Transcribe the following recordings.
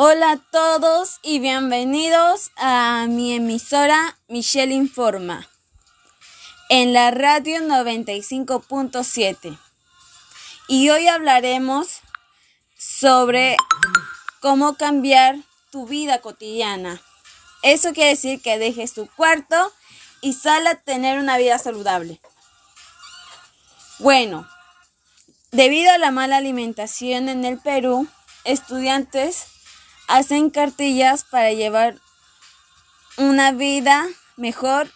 Hola a todos y bienvenidos a mi emisora Michelle Informa en la radio 95.7. Y hoy hablaremos sobre cómo cambiar tu vida cotidiana. Eso quiere decir que dejes tu cuarto y sal a tener una vida saludable. Bueno, debido a la mala alimentación en el Perú, estudiantes hacen cartillas para llevar una vida mejor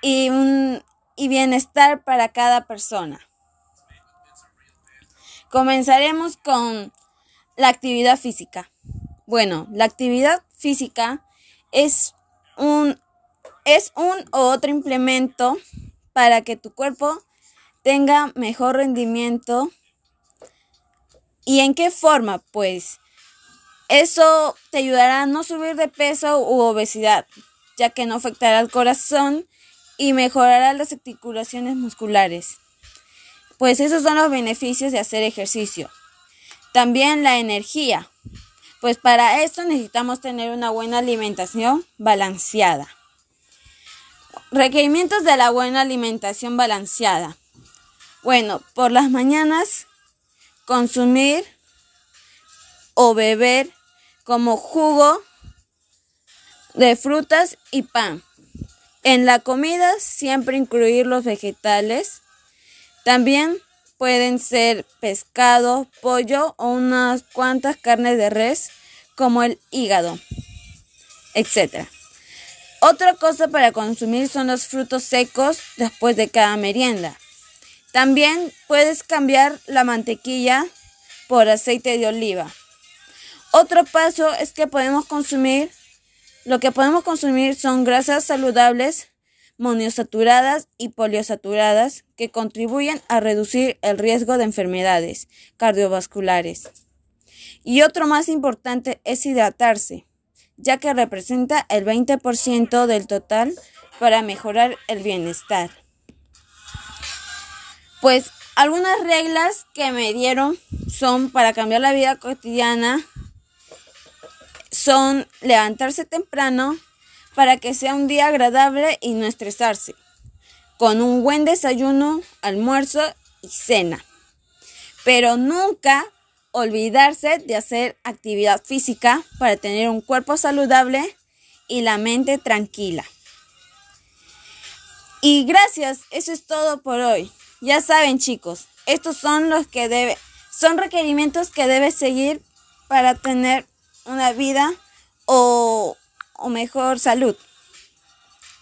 y, un, y bienestar para cada persona. Comenzaremos con la actividad física. Bueno, la actividad física es un, es un u otro implemento para que tu cuerpo tenga mejor rendimiento. ¿Y en qué forma? Pues eso te ayudará a no subir de peso u obesidad, ya que no afectará al corazón y mejorará las articulaciones musculares. Pues esos son los beneficios de hacer ejercicio. También la energía, pues para esto necesitamos tener una buena alimentación balanceada. Requerimientos de la buena alimentación balanceada. Bueno, por las mañanas consumir o beber como jugo de frutas y pan. En la comida siempre incluir los vegetales. También pueden ser pescado, pollo o unas cuantas carnes de res como el hígado, etc. Otra cosa para consumir son los frutos secos después de cada merienda. También puedes cambiar la mantequilla por aceite de oliva. Otro paso es que podemos consumir, lo que podemos consumir son grasas saludables, monosaturadas y poliosaturadas que contribuyen a reducir el riesgo de enfermedades cardiovasculares. Y otro más importante es hidratarse, ya que representa el 20% del total para mejorar el bienestar. Pues algunas reglas que me dieron son para cambiar la vida cotidiana son levantarse temprano para que sea un día agradable y no estresarse, con un buen desayuno, almuerzo y cena. Pero nunca olvidarse de hacer actividad física para tener un cuerpo saludable y la mente tranquila. Y gracias, eso es todo por hoy. Ya saben, chicos, estos son los que debe son requerimientos que debes seguir para tener una vida o, mejor salud.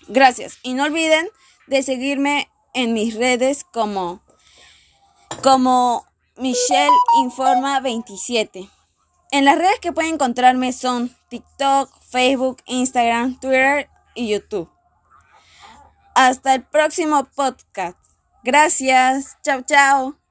Gracias. Y no olviden de seguirme en mis redes como, como Michelle Informa 27. En las redes que pueden encontrarme son TikTok, Facebook, Instagram, Twitter y YouTube. Hasta el próximo podcast. Gracias. Chao, chao.